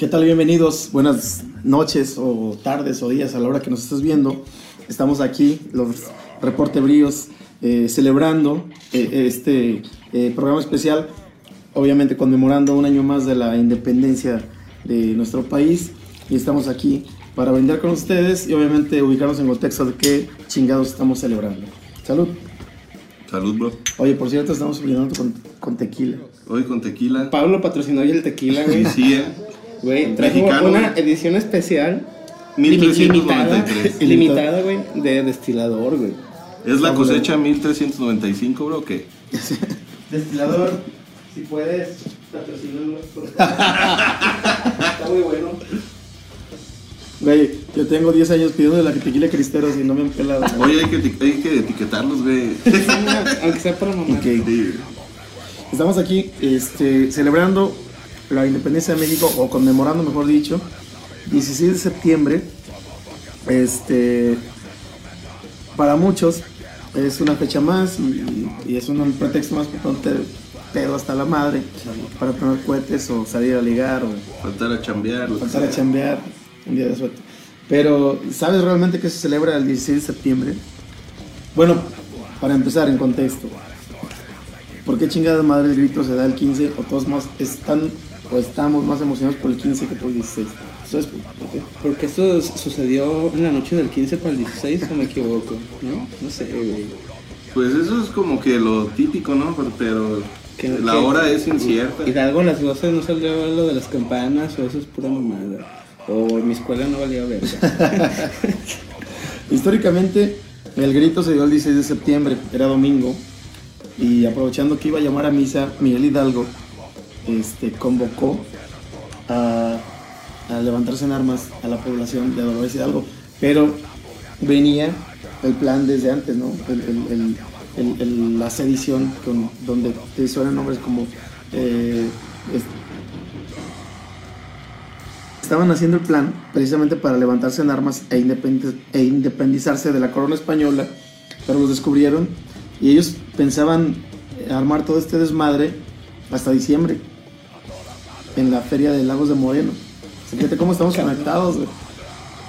¿Qué tal? Bienvenidos. Buenas noches o tardes o días a la hora que nos estés viendo. Estamos aquí, los Reporte Bríos, eh, celebrando eh, este eh, programa especial, obviamente conmemorando un año más de la independencia de nuestro país. Y estamos aquí para brindar con ustedes y obviamente ubicarnos en contexto de qué chingados estamos celebrando. Salud. Salud, bro. Oye, por cierto, estamos brindando con, con tequila. Hoy con tequila. Pablo patrocinó hoy el tequila, güey. Sí, eh. Güey, trajo Mexicano, una güey. edición especial. 1393. Limitada, limitada, güey, de destilador, güey. ¿Es la cosecha 1395, bro? o ¿Qué? Destilador, si puedes, patrocínalo. Está muy bueno. Güey, yo tengo 10 años pidiendo la tequila cristeros y no me han pelado. Oye, hay que, hay que etiquetarlos, güey. Aunque sea para mamá. Ok. Sí. Estamos aquí este, celebrando la independencia de México, o conmemorando, mejor dicho, 16 de septiembre. Este, para muchos es una fecha más y, y es un pretexto más para ponerte pedo hasta la madre, para poner cohetes o salir a ligar o Faltar a chambear. pasar a chambear un día de suerte. Pero, ¿sabes realmente que se celebra el 16 de septiembre? Bueno, para empezar en contexto. ¿Por qué chingada madre el grito se da el 15 o todos más están o estamos más emocionados por el 15 que por el 16? ¿Sabes por qué? Porque esto sucedió en la noche del 15 para el 16, o me equivoco, ¿no? No sé, güey. Pues eso es como que lo típico, ¿no? Pero, la hora es incierta. Hidalgo a las 12 no salió lo de las campanas, o eso es pura mamada. O en mi escuela no valía verga. Históricamente, el grito se dio el 16 de septiembre, era domingo, y aprovechando que iba a llamar a misa, Miguel Hidalgo este, convocó a, levantarse en armas a la población de Dolores Hidalgo, pero venía el plan desde antes, ¿no? El- la sedición, donde te suenan nombres como... eh, es- estaban haciendo el plan precisamente para levantarse en armas e, independiz- e independizarse de la corona española, pero los descubrieron y ellos pensaban armar todo este desmadre hasta diciembre en la feria de Lagos de Moreno. Fíjate cómo estamos conectados güey.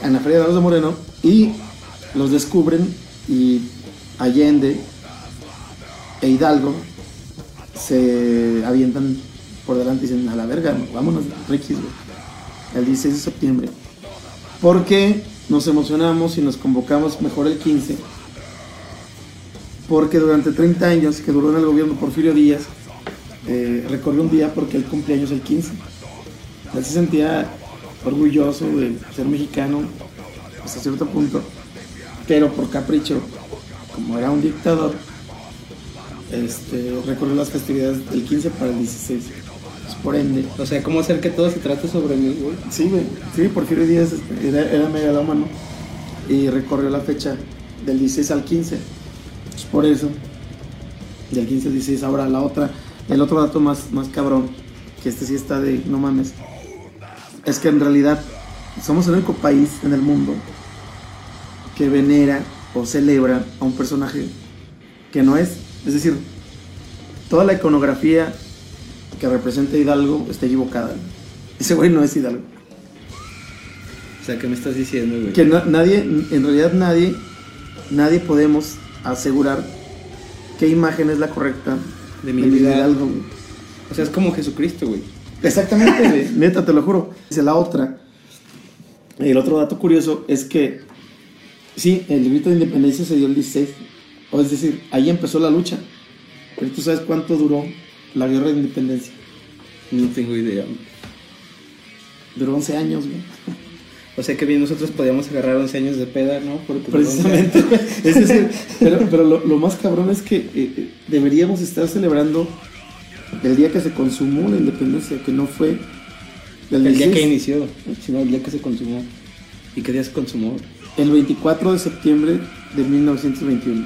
en la feria de Lagos de Moreno y los descubren y Allende e Hidalgo se avientan por delante y dicen a la verga, vámonos, güey el 16 de septiembre. Porque nos emocionamos y nos convocamos mejor el 15. Porque durante 30 años que duró en el gobierno Porfirio Díaz, eh, recorrió un día porque él cumpleaños el 15. Él se sentía orgulloso de ser mexicano hasta cierto punto, pero por capricho, como era un dictador, este, recorrió las festividades del 15 para el 16. Pues, por ende, o sea, ¿cómo hacer que todo se trate sobre mí, güey? Sí, güey. Sí, Porfirio Díaz este, era, era megalómano y recorrió la fecha del 16 al 15. Pues por eso, del 15 al 16. Ahora, la otra, el otro dato más, más cabrón, que este sí está de no mames, es que en realidad somos el único país en el mundo que venera o celebra a un personaje que no es. Es decir, toda la iconografía que representa a Hidalgo está equivocada. Ese güey no es Hidalgo. O sea, ¿qué me estás diciendo, güey? Que na- nadie, en realidad nadie, nadie podemos asegurar qué imagen es la correcta De Miguel Hidalgo. güey. O sea, es como Jesucristo, güey. Exactamente, güey. neta, te lo juro. Dice la otra. El otro dato curioso es que, sí, el grito de independencia se dio el 16. O es decir, ahí empezó la lucha. Pero tú sabes cuánto duró la guerra de independencia. No tengo idea. Duró 11 años, güey. O sea que bien nosotros podíamos agarrar 11 años de peda, ¿no? Porque Precisamente. es decir, pero, pero lo, lo más cabrón es que eh, eh, deberíamos estar celebrando el día que se consumó la independencia, que no fue el, El día 16, que inició, sino el día que se consumó. ¿Y qué día se consumó? el 24 de septiembre de 1921.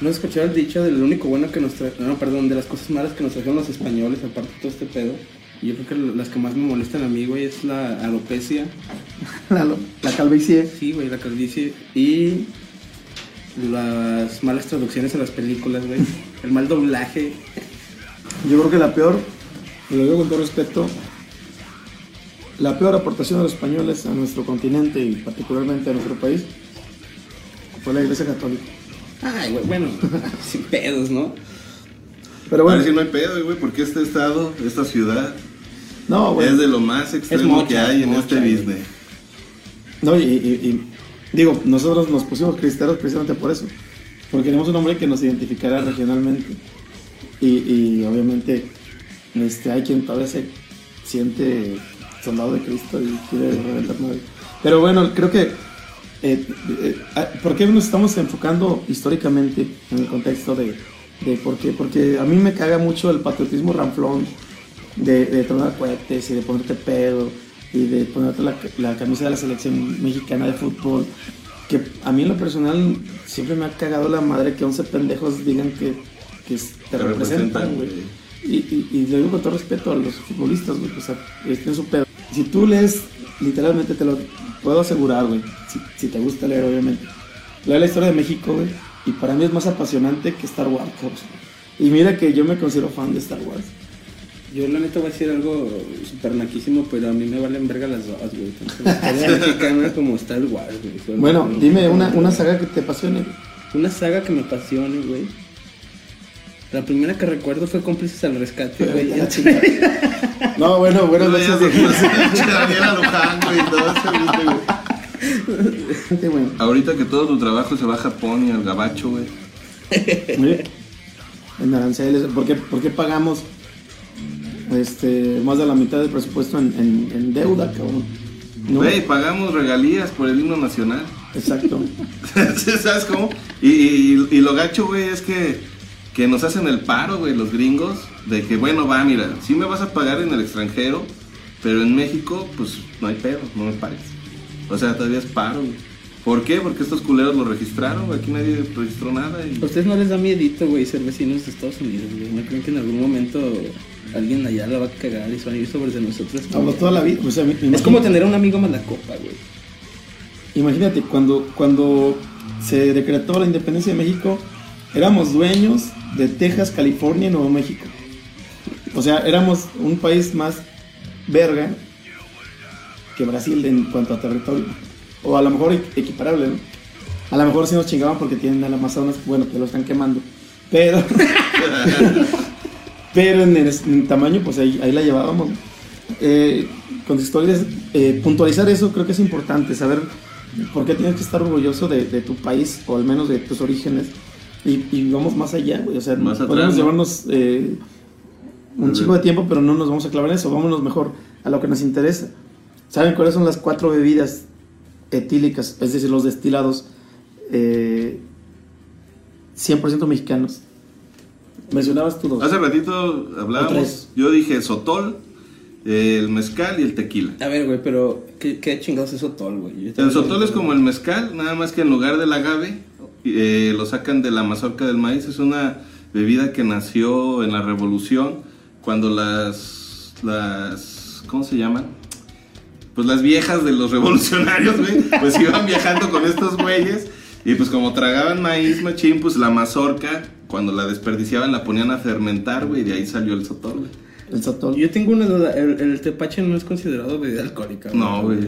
¿No has escuchado el dicho del único bueno que nos trajeron, no, perdón, de las cosas malas que nos trajeron los españoles, aparte de todo este pedo? Yo creo que las que más me molestan a mí, güey, es la alopecia, La, la calvicie. sí, güey, la calvicie, y las malas traducciones a las películas, güey. El mal doblaje. Yo creo que la peor, y lo digo con todo respeto, la peor aportación de los españoles a nuestro continente y particularmente a nuestro país fue la Iglesia Católica. Ay, güey, bueno, sin pedos, ¿no? Pero Bueno, bueno, si no hay pedo, güey, porque este estado, esta ciudad, no, güey. es de lo más extremo mocha, que hay en mocha, este güey. business. No, y, y- y- digo, nosotros nos pusimos cristeros precisamente por eso. Porque queremos un hombre que nos identificara regionalmente. Y, y obviamente este, hay quien todavía se siente soldado de Cristo y quiere reventar madre. Pero bueno, creo que... eh, eh, ah, ¿Por qué nos estamos enfocando históricamente en el contexto de, de por qué? Porque a mí me caga mucho el patriotismo ranflón de, de tronar cohetes y de ponerte pedo y de ponerte la, la camisa de la selección mexicana de fútbol. Que a mí en lo personal siempre me ha cagado la madre que 11 pendejos digan que, te Te representan, güey. Y, y, y le digo con todo respeto a los futbolistas, güey, o sea, tienen su pedo. Si tú lees, literalmente te lo puedo asegurar, güey, si, si te gusta leer, obviamente. La historia de México, güey, y para mí es más apasionante que Star Wars. Y mira que yo me considero fan de Star Wars. Yo la neta voy a decir algo súper naquísimo, pero a mí me valen verga las dos, güey. Tanto la historia mexicana como Star Wars, güey. Bueno, dime una, una saga que te apasione. Una saga que me apasione, güey. La primera que recuerdo fue Cómplices al Rescate, güey. No, bueno, buenas No, ya, de- pues, Daniela Luján, güey, todo güey. Ahorita que todo tu trabajo se va a Japón y al gabacho, güey. Mire, En aranceles, ¿por qué, por qué pagamos este, más de la mitad del presupuesto en, en- en deuda, cabrón? ¿No? Güey, pagamos regalías por el himno nacional. Exacto. ¿Sabes cómo? Y, y- y lo gacho, güey, es que, que nos hacen el paro, güey, los gringos, de que, bueno, va, mira, sí me vas a pagar en el extranjero, pero en México, pues no hay pedo, no me pagues. O sea, todavía es paro, güey. ¿Por qué? Porque estos culeros lo registraron, güey, aquí nadie registró nada. Y... ¿A ustedes no les da miedito, güey, ser vecinos de Estados Unidos, güey? ¿No creen que en algún momento alguien allá la va a cagar y se van a ir sobre de nosotros? Hablo toda la vida. Es como tener a un amigo malacopa, güey. Imagínate, cuando, cuando se decretó la independencia de México, éramos dueños de Texas, California y Nuevo México. O sea, éramos un país más verga que Brasil en cuanto a territorio. O a lo mejor equ- equiparable, ¿no? A lo mejor sí nos chingaban porque tienen el Amazonas, bueno, que lo están quemando. Pero, pero en, el- en tamaño, pues ahí, ahí la llevábamos. Eh, con historias, eh, puntualizar eso creo que es importante, saber por qué tienes que estar orgulloso de, de tu país o al menos de tus orígenes. Y, y vamos más allá, güey. O sea, Más atrás, podemos ¿no? llevarnos eh, un chingo de tiempo, pero no nos vamos a clavar en eso. Vámonos mejor a lo que nos interesa. ¿Saben cuáles son las cuatro bebidas etílicas, es decir, los destilados eh, 100% mexicanos? Mencionabas tú dos. Hace ratito hablábamos, yo dije sotol, el mezcal y el tequila. A ver, güey, pero ¿qué, qué chingados es Sotol, güey? El sotol es como el mezcal, nada más que en lugar del agave eh, lo sacan de la mazorca del maíz. Es una bebida que nació en la revolución cuando las, las ¿cómo se llaman? Pues las viejas de los revolucionarios, güey, pues iban viajando con estos güeyes y pues como tragaban maíz machín, pues la mazorca cuando la desperdiciaban la ponían a fermentar, güey, y de ahí salió el sotol, güey. El sotol. Yo tengo una duda, ¿el, el tepache no es considerado bebida alcohólica? No, güey,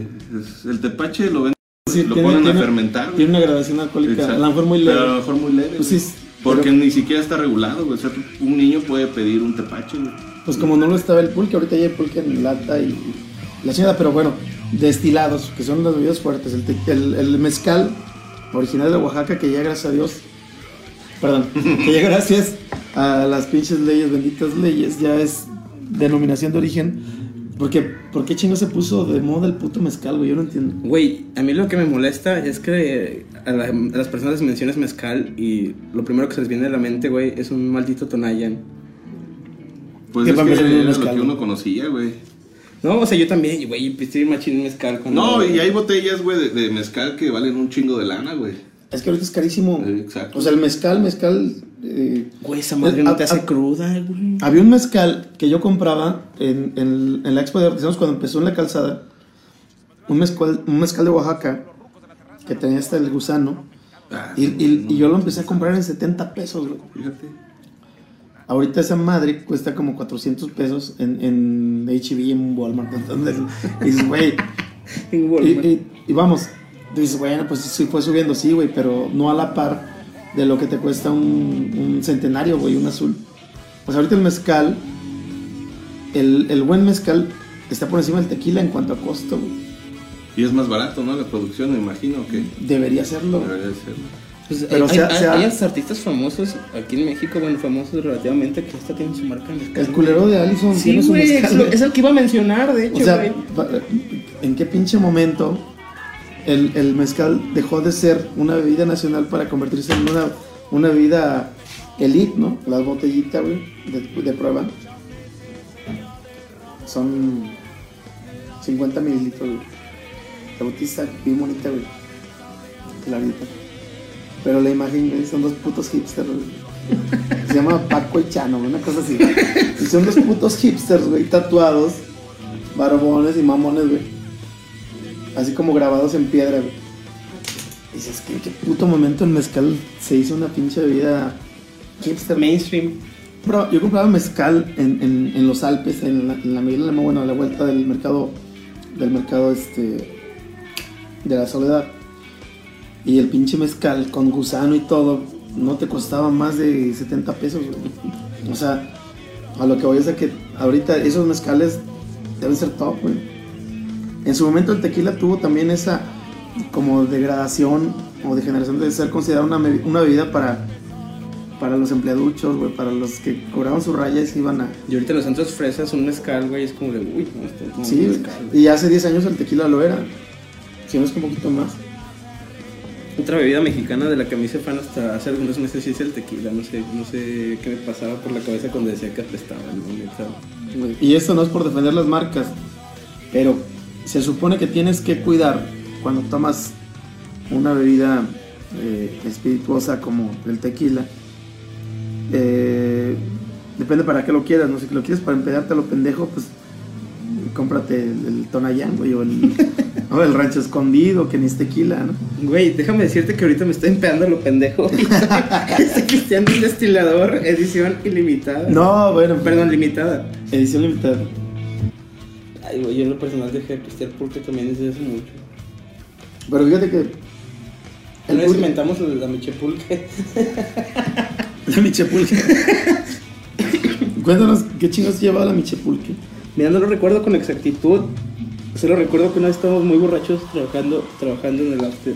el tepache lo ven, Sí, lo tiene- ponen tiene- a fermentar, güey. Tiene una gradación alcohólica, Exacto. a lo mejor muy leve. Pero a lo mejor muy leve. Pues sí, Porque pero- ni siquiera está regulado, güey. O sea, un niño puede pedir un tepache, güey. Pues como no lo estaba el pulque, ahorita ya hay pulque en lata y la chingada, pero bueno, destilados, que son las bebidas fuertes. El, te- el- el mezcal, original de Oaxaca, que ya gracias a Dios, perdón, que ya gracias a las pinches leyes, benditas leyes, ya es denominación de origen. Porque, ¿Por qué chingo se puso de moda el puto mezcal, güey? Yo no entiendo. Güey, a mí lo que me molesta es que a, la- a las personas les mencionas mezcal y lo primero que se les viene a la mente, güey, es un maldito Tonayan. Pues es que lo que uno conocía, güey. No, o sea, yo también, güey, pisé machín mezcal cuando... No, y hay botellas, güey, de, de mezcal que valen un chingo de lana, güey. Es que ahorita es carísimo. Exacto. O sea, el mezcal, mezcal... eh, Güey, esa madre no a- te hace a- cruda, güey. Había un mezcal que yo compraba en, en- en la Expo de Artesanos cuando empezó en la calzada. Un mezcal, un mezcal de Oaxaca que tenía hasta el gusano. Ah, Y, y- y yo lo empecé a comprar en 70 pesos, güey. Fíjate. Ahorita esa madre cuesta como 400 pesos en, en HB, en Walmart. Entonces, dices, güey. En y, Walmart. y- y vamos, dices, bueno, pues sí fue subiendo, sí, güey, pero no a la par de lo que te cuesta un, un centenario, güey, un azul. Pues ahorita el mezcal, el, el buen mezcal está por encima del tequila en cuanto a costo, güey. Y es más barato, ¿no? La producción, me imagino que Debería serlo. debería ser. Pues, Pero hay, sea- hay- sea- hay hasta artistas famosos aquí en México, bueno, famosos relativamente, que hasta tienen su marca en mezcal. El culero de Allison Sí, tiene su mezcal. es el que iba a mencionar, de hecho, O sea, ¿en qué pinche momento el, el mezcal dejó de ser una bebida nacional para convertirse en una, una bebida elite, ¿no? La botellita, güey, de, de prueba. Son 50 mililitros, güey. La está bien bonita, güey. Clarita. Pero la imagen, güey, son dos putos hipsters, güey. Se llama Paco y Chano, una cosa así. Y son dos putos hipsters, güey, tatuados barbones y mamones, güey. Así como grabados en piedra, güey. Y dices, ¿qué, qué puto momento el mezcal se hizo una pinche bebida hipster. Mainstream. Bro, yo compraba mezcal en, en, en los Alpes, en la, en la Miguel bueno, a la vuelta del mercado, del mercado este, de la soledad. Y el pinche mezcal con gusano y todo, no te costaba más de 70 pesos, güey. O sea, a lo que voy es a que ahorita esos mezcales deben ser top, güey. En su momento el tequila tuvo también esa como degradación o degeneración de ser considerado una, una bebida para, para los empleaduchos, güey, para los que cobraban sus rayas y iban a... Y ahorita los centros fresas, un mezcal, güey, es como de, uy, no, este como Sí, mezcal, y hace 10 años el tequila lo era. Si no es que un poquito más. Otra bebida mexicana de la que me hice fan hasta hace algunos meses sí es el tequila. No sé, no sé qué me pasaba por la cabeza cuando decía que apestaba, ¿no? Y esto no es por defender las marcas, pero se supone que tienes que cuidar cuando tomas una bebida eh, espirituosa como el tequila. Eh, depende para qué lo quieras, no sé, que lo quieres para empedarte a lo pendejo, pues cómprate el, el Tonayán, güey, o el, o el rancho escondido, que ni es tequila, ¿no? Güey, déjame decirte que ahorita me estoy empeando a lo pendejo. Estoy cristiano un destilador, edición ilimitada. No, bueno, Perdón, limitada. edición limitada. Ay, güey, yo en lo personal dejé de pistear porque también desde hace mucho. Pero fíjate que. Una vez inventamos la michepulque. La michepulque. Cuéntanos qué chingos lleva la michepulque. Mira, no lo recuerdo con exactitud. Solo recuerdo que una vez estábamos muy borrachos trabajando, trabajando en el after.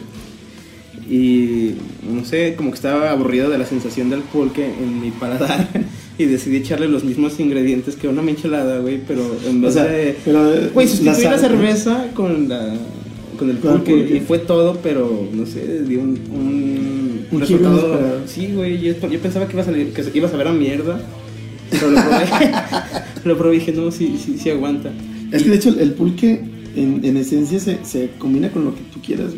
Y no sé, como que estaba aburrido de la sensación del pulque en mi paladar. Y decidí echarle los mismos ingredientes que una michelada, güey. Pero en O vez sea, de. eh, Güey, sustituí la, ¿no? cerveza con la. Con el pulque, pulque. y fue todo, pero no sé, dio un, un, Un resultado. Sí, güey, yo, yo pensaba que iba a salir, que iba a saber a mierda, pero lo probé, lo probé y dije, no, sí, sí, sí aguanta. Es que de hecho el, el pulque en, en esencia se, se combina con lo que tú quieras.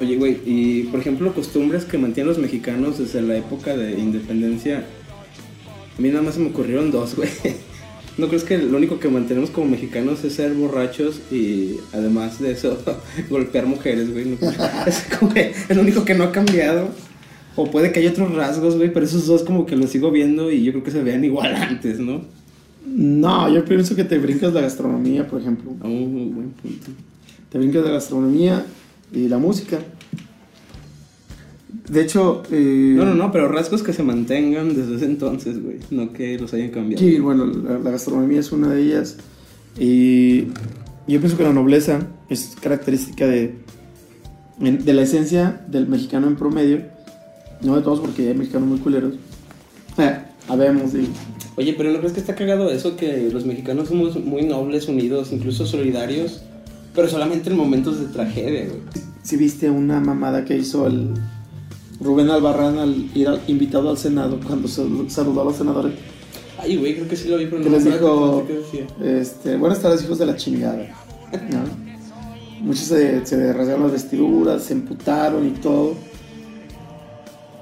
Oye, güey, y por ejemplo, costumbres que mantienen los mexicanos desde la época de independencia, a mí nada más se me ocurrieron dos, güey. ¿No crees que lo único que mantenemos como mexicanos es ser borrachos y además de eso, golpear mujeres, güey? ¿No? Es como que es lo único que no ha cambiado. O puede que haya otros rasgos, güey, pero esos dos como que los sigo viendo y yo creo que se vean igual antes, ¿no? No, yo pienso que te brincas la gastronomía, por ejemplo. Oh, buen punto. Te brincas la gastronomía y la música. De hecho, eh, No, no, no, pero rasgos que se mantengan desde ese entonces, güey, no que los hayan cambiado. Sí, bueno, la, la gastronomía es una de ellas. Y yo pienso que la nobleza es característica de, de la esencia del mexicano en promedio. No de todos, porque hay mexicanos muy culeros. Eh, habemos, y Oye, pero ¿no crees que está cagado eso que los mexicanos somos muy nobles, unidos, incluso solidarios, pero solamente en momentos de tragedia, güey? si viste una mamada que hizo el Rubén Albarrán al ir al- invitado al Senado cuando sal- saludó a los senadores. Ay, güey, creo que sí lo vi, pero no les dijo, este, buenas tardes hijos de la chingada. ¿no? Muchos se, se rasgaron las vestiduras, se emputaron y todo.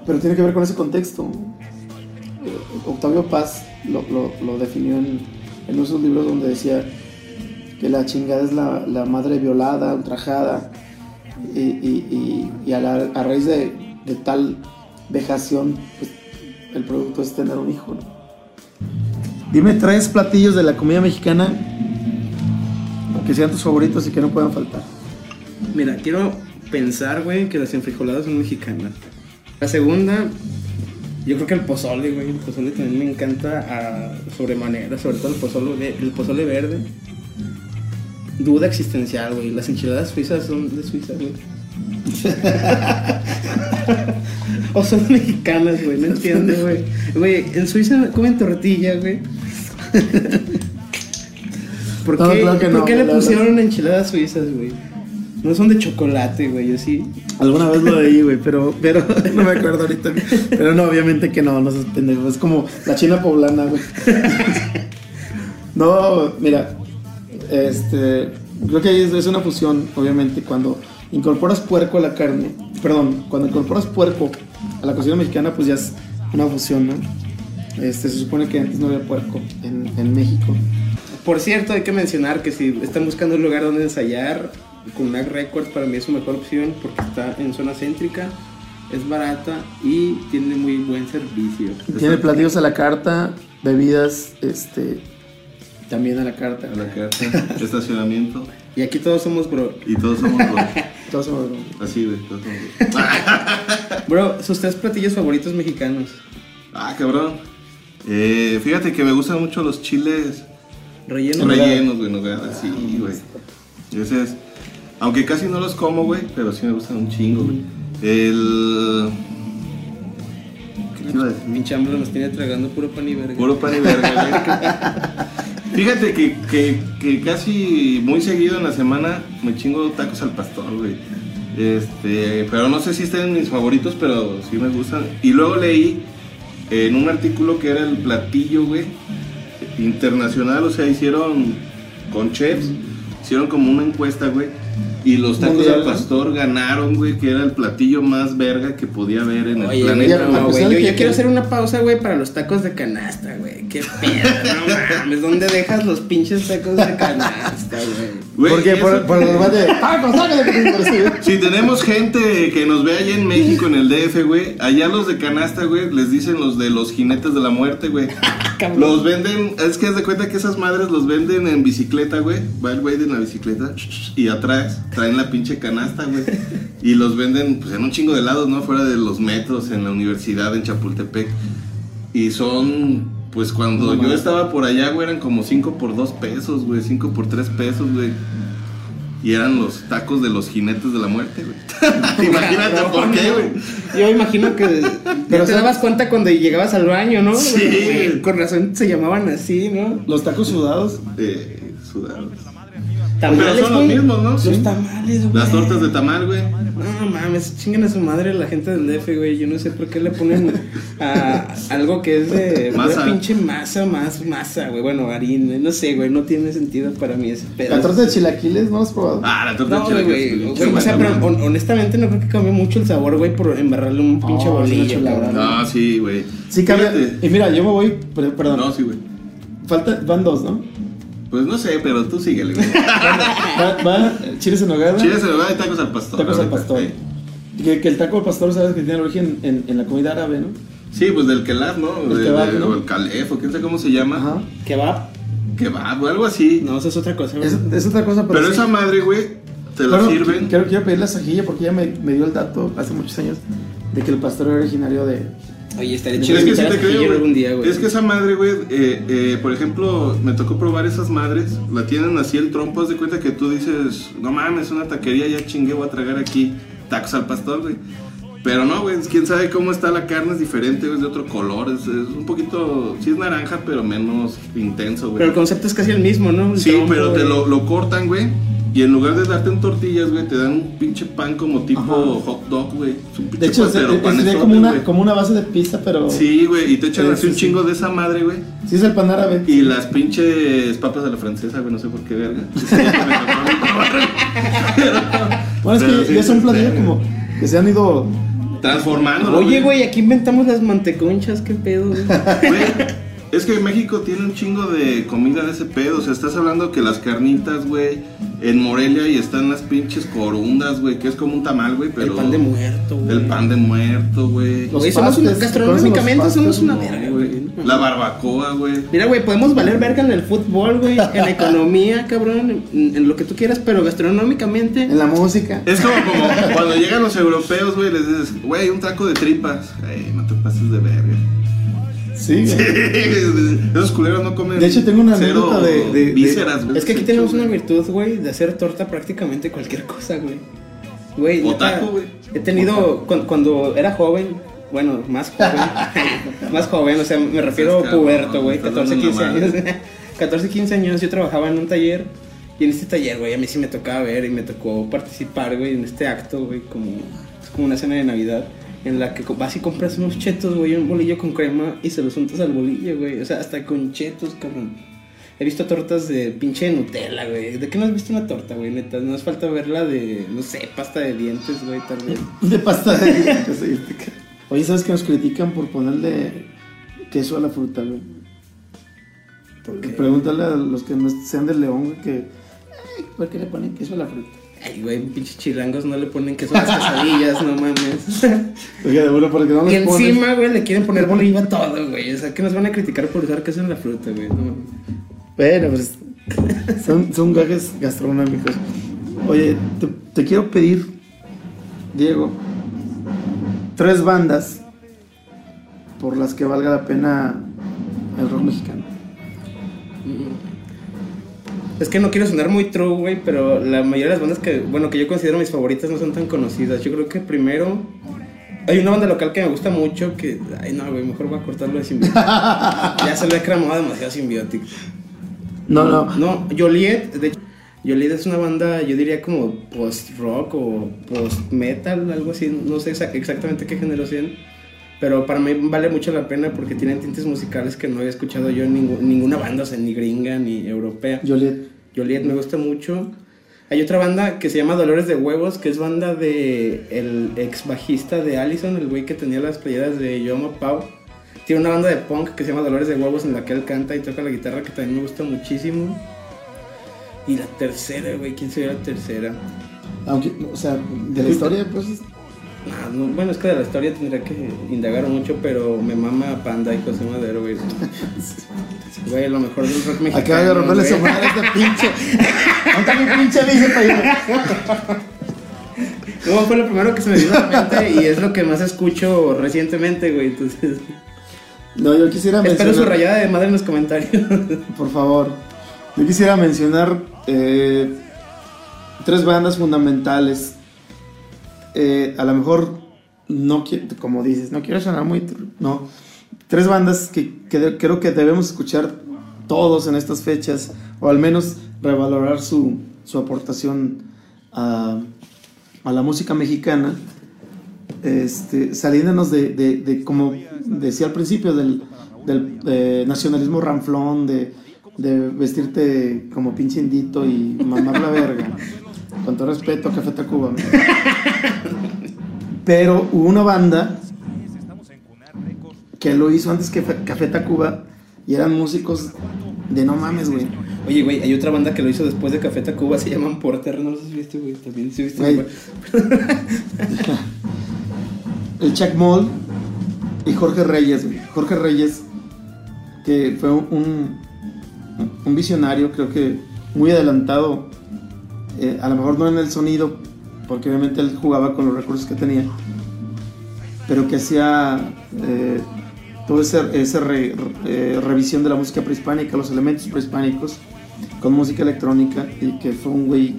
Pero tiene que ver con ese contexto. Eh, Octavio Paz lo, lo- lo definió en, en uno de sus libros donde decía que la chingada es la, la madre violada, ultrajada. Y, y- y- y a, la- a raíz de, de tal vejación, pues, el producto es tener un hijo. ¿no? Dime tres platillos de la comida mexicana que sean tus favoritos y que no puedan faltar. Mira, quiero pensar, güey, que las enfrijoladas son mexicanas. La segunda, yo creo que el pozole, güey. El pozole también me encanta a sobremanera, sobre todo el pozole, el pozole verde. Duda existencial, güey. Las enchiladas suizas son de Suiza, güey. o son mexicanas, güey. No entiendo, güey. Güey, en Suiza comen tortilla, güey. ¿Por No, qué, claro que ¿por qué le pusieron enchiladas suizas, güey? No son de chocolate, güey, así. Alguna vez lo leí, güey, pero, pero no me acuerdo ahorita. Pero no, obviamente que no, no seas pendejo. Es como la china poblana, güey. No, mira, este, creo que es, es una fusión, obviamente, cuando incorporas puerco a la carne, perdón, cuando incorporas puerco a la cocina mexicana, pues ya es una fusión, ¿no? Este, se supone que antes no había puerco en, en México. Por cierto, hay que mencionar que si están buscando un lugar donde ensayar, Kunak Records para mí es su mejor opción porque está en zona céntrica, es barata y tiene muy buen servicio. Tiene platillos a la carta, bebidas, este, también a la carta. A la carta, estacionamiento. Y aquí todos somos bro. Y todos somos bro. Todo eso, Así, güey, todos somos bro. Bro, sus tres platillos favoritos mexicanos. Ah, cabrón. Eh, fíjate que me gustan mucho los chiles Relleno. rellenos, güey, sí, güey. Ese es. Aunque casi no los como, güey, pero sí me gustan un chingo, güey. El. ¿Qué te iba a decir? Pinche hambre nos tiene tragando puro pan y verga. Puro pan y verga, güey. Fíjate que, que, que casi muy seguido en la semana me chingo tacos al pastor, güey. Este, pero no sé si estén en mis favoritos, pero sí me gustan. Y luego leí en un artículo que era el platillo, güey, internacional, o sea, hicieron con chefs, hicieron como una encuesta, güey. Y los tacos Mundial, al ¿no? pastor ganaron, güey, que era el platillo más verga que podía haber en el planeta. ya, no, güey, yo que- quiero hacer una pausa, güey, para los tacos de canasta, güey. Qué pedo, no mames. ¿Dónde dejas los pinches tacos de canasta, güey? Porque por, por el debate de tacos, tacos, tacos, Si tenemos gente que nos ve allá en México, en el DF, güey, allá los de canasta, güey, les dicen los de los jinetes de la muerte, güey. Los venden, es que haz de cuenta que esas madres los venden en bicicleta, güey. Va el güey de la bicicleta y traen la pinche canasta, güey. Y los venden pues, en un chingo de lados, ¿no? Fuera de los metros, en la universidad, en Chapultepec. Y son, pues cuando No yo estaba por allá, güey, eran como 5 por 2 pesos, güey. 5 por 3 pesos, güey. Y eran los tacos de los jinetes de la muerte, güey. Imagínate por qué, güey. Yo imagino que Pero, te dabas cuenta cuando llegabas al baño, ¿no? Sí. Con razón se llamaban así, ¿no? Los tacos sudados. Eh, sudados. Tamales, Pero son los güey. mismos, ¿no? Los Sí. tamales, güey. Las tortas de tamal, güey. No mames, chingan a su madre la gente del DF, güey. Yo no sé por qué le ponen a algo que es de Masa. pinche masa, más masa, güey. Bueno, harina, no sé, güey. No tiene sentido para mí ese pedo. La torta de chilaquiles, ¿no has probado? Ah, la torta No, de chilaquiles, güey. pinche güey, O sea, pero hon- honestamente no creo que cambie mucho el sabor, güey, por embarrarle un pinche Oh, es una bolillo, cabrón. No, sí, güey. Sí, cambia. Y mira, yo me voy, per- perdón. No, sí, güey. Falta, van dos, ¿no? Pues no sé, pero tú síguele, güey. Va, va chiles en nogada, Chiles en lugar de tacos al pastor. tacos al pastor. sí. Que, que el taco al pastor, sabes que tiene origen en, en la comida árabe, ¿no? Sí, pues del kelab, ¿no? El De- kebab, de- ¿no? O el calef, o quién sabe cómo se llama. Ajá. Kebab. Kebab o algo así. No, eso es otra cosa, güey. Es, es otra cosa, pero. pero sí. esa madre, güey, te la Bueno, sirven. Quiero, quiero pedirle a Sajilla porque ella me, me dio el dato hace muchos años de que el pastor era originario de. Oye, estaría Es chido que sí invitar a te creo, algún día, güey. Es que esa madre, güey, eh, eh, por ejemplo, me tocó probar esas madres. La tienen así el trompo, haz de cuenta que tú dices, no mames, una taquería, ya chingue, voy a tragar aquí tacos al pastor, güey. Pero no, güey, quién sabe cómo está la carne, es diferente, es de otro color, es, es un poquito, sí es naranja, pero menos intenso, güey. Pero el concepto es casi el mismo, ¿no? El Sí, trompo, pero te lo, lo cortan, güey. Y en lugar de darte en tortillas, güey, te dan un pinche pan como tipo Ajá. hot dog, güey. Es un pinche De hecho, pan, es- como una, como una base de pizza, pero. Sí, güey, y te echan Sí, así sí, un sí. chingo de esa madre, güey. Sí, es el pan árabe. Y las pinches papas a la francesa, güey, no sé por qué verga. Bueno, es Pero que sí, ya son platillos como que se han ido. Transformando. Oye, güey, aquí inventamos las manteconchas, qué pedo, güey. Es que México tiene un chingo de comida de ese pedo. O sea, estás hablando que las carnitas, güey, en Morelia y están las pinches corundas, güey, que es como un tamal, güey, pero. El pan de muerto, güey. El pan de muerto, güey. Los somos una- gastronómicamente ¿conocen los somos una verga, güey. La barbacoa, güey. Mira, güey, podemos valer verga en el fútbol, güey, en la economía, cabrón, en, en lo que tú quieras, pero gastronómicamente. En la música. Es como, como cuando llegan los europeos, güey, les dices, güey, un taco de tripas. Ey, no te pases de verga. Sí. Esos culeros no comen. De hecho, tengo una anécdota de- de- de- vísceras, güey. Es que aquí tenemos una virtud, güey, de hacer torta prácticamente cualquier cosa, güey. Güey. He tenido, cuando, cuando era joven, bueno, más joven, más joven, o sea, me refiero a puberto, güey, estás 14, dando 15 una años. madre. 14, 15 años yo trabajaba en un taller y en este taller, güey, a mí sí me tocaba ver y me tocó participar, güey, en este acto, güey, como, es como una cena de Navidad en la que vas y compras unos chetos, güey, un bolillo con crema y se los untas al bolillo, güey, o sea, hasta con chetos, cabrón. He visto tortas de pinche Nutella, güey. ¿De qué no has visto una torta, güey? Neta, no hace falta verla de, no sé, pasta de dientes, güey, tal vez. De pasta de dientes. Oye, ¿sabes que nos critican por ponerle queso a la fruta, güey? Pregúntale a los que no sean de León, güey, que. "Ay, ¿Por qué le ponen queso a la fruta? Ay, güey, pinches chilangos no le ponen queso a las quesadillas, no mames. Oiga, de bueno, porque no y pones. encima, güey, le quieren poner bolillo a todo, güey. O sea, que nos van a criticar por usar queso en la fruta, güey. No mames. Bueno, pues. Son, son gajes gastronómicos. Oye, te, te quiero pedir, Diego, tres bandas por las que valga la pena el rock mexicano. Es que no quiero sonar muy true, güey, pero la mayoría de las bandas que, bueno, que yo considero mis favoritas no son tan conocidas. Yo creo que primero hay una banda local que me gusta mucho que, ay, no, güey, mejor voy a cortarlo de Symbiotic. ya se le ha cremado demasiado Symbiotic. No, no. No, Joliet, de hecho, Joliet es una banda, yo diría como post-rock o post-metal, algo así, no sé exa- exactamente qué género sean, pero para mí vale mucho la pena porque tienen tintes musicales que no había escuchado yo en ninguna banda, o sea, ni gringa ni europea. Joliet. Joliet me gusta mucho. Hay otra banda que se llama Dolores de Huevos, que es banda de el ex bajista de Allison, el güey que tenía las playeras de Yo Amo a Pau. Tiene una banda de punk que se llama Dolores de Huevos en la que él canta y toca la guitarra que también me gusta muchísimo. Y la tercera, güey, ¿quién sería la tercera? Aunque, o sea, de la historia, pues. Ah, no, bueno, es que de la historia tendría que indagar mucho, pero me mama Panda y José Madero, güey. Güey, lo mejor del rock mexicano. Acaba de romperle su madre a este pinche. Aunque mi pinche dice para allá. No, fue lo primero que se me vino a la mente y es lo que más escucho recientemente, güey. Entonces, No, yo quisiera espero mencionar. su rayada de madre en los comentarios. Por favor. Yo quisiera mencionar eh, tres bandas fundamentales. Eh, a lo mejor, no como dices, no quiero sonar muy... No. Tres bandas que, que creo que debemos escuchar todos en estas fechas, o al menos revalorar su, su aportación a, la música mexicana. Este, saliéndonos de, de- como decía al principio, del, del nacionalismo ranflón, de, de vestirte como pinche indito y mamar la verga. Con todo respeto a Café Tacuba. Pero hubo una banda que lo hizo antes que Café Tacuba y eran músicos de no mames, güey. Oye, güey, hay otra banda que lo hizo después de Café Tacuba, se llaman Porter, ¿no los has visto, güey? También se viste. Güey. El Chuck Moll y Jorge Reyes, güey. Jorge Reyes, que fue un, un visionario, creo que muy adelantado, eh, a lo mejor no en el sonido, porque obviamente él jugaba con los recursos que tenía, pero que hacía eh, toda esa eh, revisión de la música prehispánica, los elementos prehispánicos, con música electrónica, y que fue un güey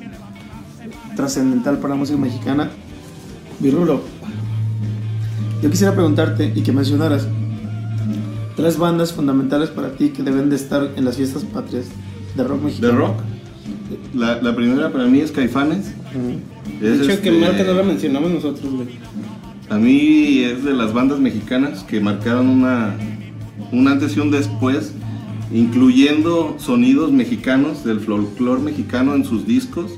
trascendental para la música mexicana. Virulo, yo quisiera preguntarte y que mencionaras tres bandas fundamentales para ti que deben de estar en las fiestas patrias de rock ¿De mexicano. rock? La, la primera para mí es Caifanes. Ujú. De Es, hecho, que este, que no la mencionamos nosotros, güey. A mí es de las bandas mexicanas que marcaron una, un antes y un después, incluyendo sonidos mexicanos, del folclore mexicano en sus discos,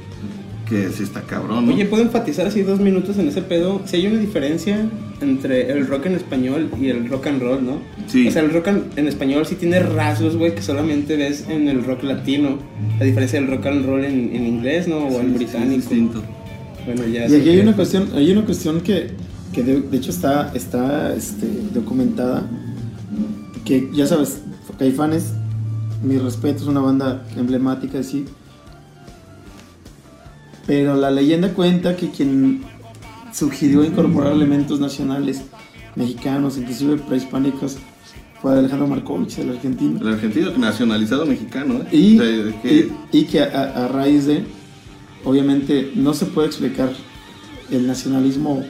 que sí está cabrón, ¿no? Oye, ¿puedo enfatizar así dos minutos en ese pedo? Si hay una diferencia entre el rock en español y el rock and roll, ¿no? Sí. O sea, el rock en, en español sí tiene rasgos, güey, que solamente ves en el rock latino. A diferencia del rock and roll en, en inglés, ¿no? O Sí, el sí, es británico. distinto. bueno, ya. Y aquí hay una cuestión, hay una cuestión que, que de, de hecho está, está este, documentada, que ya sabes, Caifanes, mi respeto, es una banda emblemática, sí. Pero la leyenda cuenta que quien sugirió incorporar elementos nacionales mexicanos, inclusive prehispánicos, fue Alejandro Markovich, el argentino. El argentino nacionalizado mexicano, ¿eh? Y, O sea, que- y- y que a, a raíz de, obviamente, no se puede explicar el nacionalismo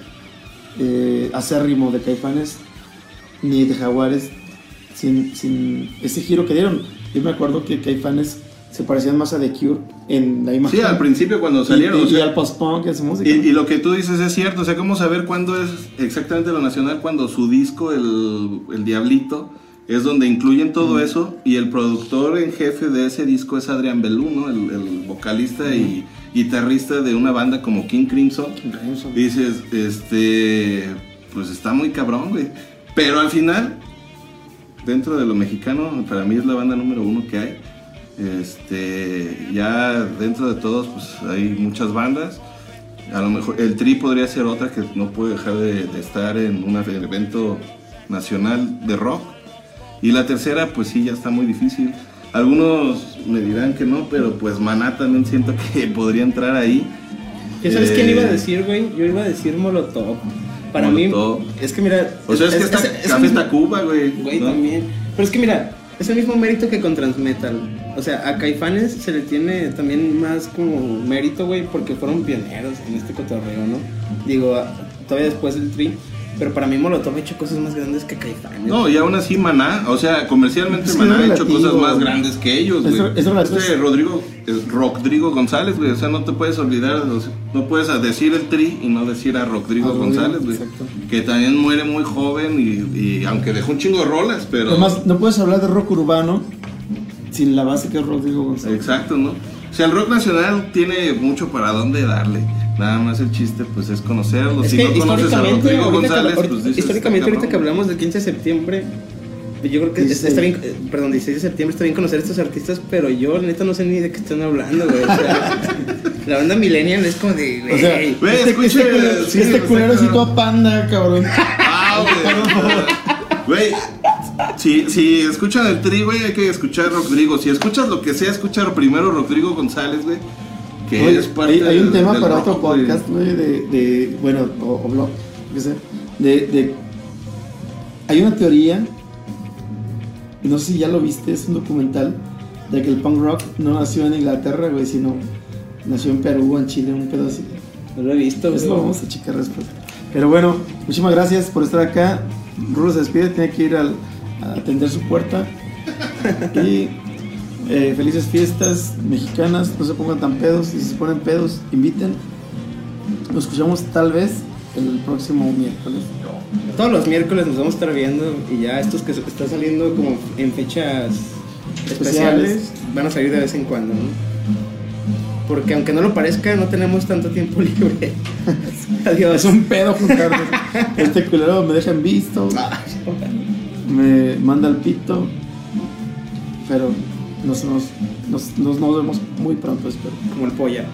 eh, acérrimo de Caifanes ni de Jaguares sin, sin ese giro que dieron. Yo me acuerdo que Caifanes se parecían más a The Cure en la imagen. Sí, al principio cuando Y- salieron. Y, o sea, y al post-punk y a su música. Y, y lo que tú dices es cierto, o sea, ¿cómo saber cuándo es exactamente lo nacional? Cuando su disco, el, el Diablito, es donde incluyen todo eso y el productor en jefe de ese disco es Adrián Belú, ¿no? El, el vocalista y guitarrista de una banda como King Crimson. Crimson. Y dices, este, pues está muy cabrón, güey. Pero al final, dentro de lo mexicano, para mí es la banda número uno que hay. Este, ya dentro de todos, pues hay muchas bandas. A lo mejor el Tri podría ser otra que no puede dejar de, de estar en un evento nacional de rock. Y la tercera, pues sí, ya está muy difícil. Algunos me dirán que no, pero pues Maná también siento que podría entrar ahí. ¿Ya sabes quién Eh, iba a decir, güey? Yo iba a decir Molotov. Para Molotov. mí, es que mira. O sea, es, que está es Café Tacuba, güey. Güey, ¿no? también. Pero es que mira, es el mismo mérito que con Transmetal. O sea, a Caifanes se le tiene también más como mérito, güey, porque fueron pioneros en este cotorreo, ¿no? Digo, todavía después del Tri. Pero para mí Molotov ha hecho cosas más grandes que Caifanes. No, y aún así Maná, o sea, comercialmente Es Maná es ha hecho cosas más grandes que ellos, Es- güey. es relativo. Este Rodrigo, es Rodrigo González, güey, o sea, no te puedes olvidar, o sea, no puedes decir el tri y no decir a Rodrigo A Rodrigo, González, güey. exacto. Que también muere muy joven y, y aunque dejó un chingo de rolas, pero... Además, no puedes hablar de rock urbano sin la base que es Rodrigo González. Exacto, ¿no? O sea, el rock nacional tiene mucho para dónde darle. Nada más el chiste, pues, es conocerlo. Es si que no conoces a Rodrigo que, González, ahorita- pues dices, históricamente "Cabrón". ahorita que hablamos del 15 de septiembre, yo creo que es- 16. está bien, eh, perdón, 16 de septiembre está bien conocer a estos artistas, pero yo neta no sé ni de qué están hablando, güey. O sea, la banda millennial es como de, O sea, güey, Güey, este, escuche, este culero, sí, este está culero sí cabrón. todo panda, cabrón. Ah, güey. Güey, si, si escuchan el tri, güey, hay que escuchar a Rodrigo. Si escuchas lo que sea, escuchar primero a Rodrigo González, güey. Que Oye, es parte hay, hay un del- tema del para otro podcast, güey, de, de, bueno, o, o blog, qué sé, de, de, hay una teoría, no sé si ya lo viste, es un documental, de que el punk rock no nació en Inglaterra, güey, sino nació en Perú, en Chile, un pedo así. no lo he visto, Eso lo vamos a checar después. Pero bueno, muchísimas gracias por estar acá. Rulo se despide, tiene que ir al- a atender su puerta. Y eh, felices fiestas mexicanas, no se pongan tan pedos. Y si se ponen pedos, inviten. Nos escuchamos tal vez el próximo miércoles. Todos los miércoles nos vamos a estar viendo y ya estos que están saliendo como en fechas especiales, Especiales. van a salir de vez en cuando, ¿no? Porque aunque no lo parezca, no tenemos tanto tiempo libre. Adiós. Es un pedo juntarnos. Este culero me deja en visto, me manda al pito. Pero nos, nos, nos, nos vemos muy pronto, espero. Como el polla.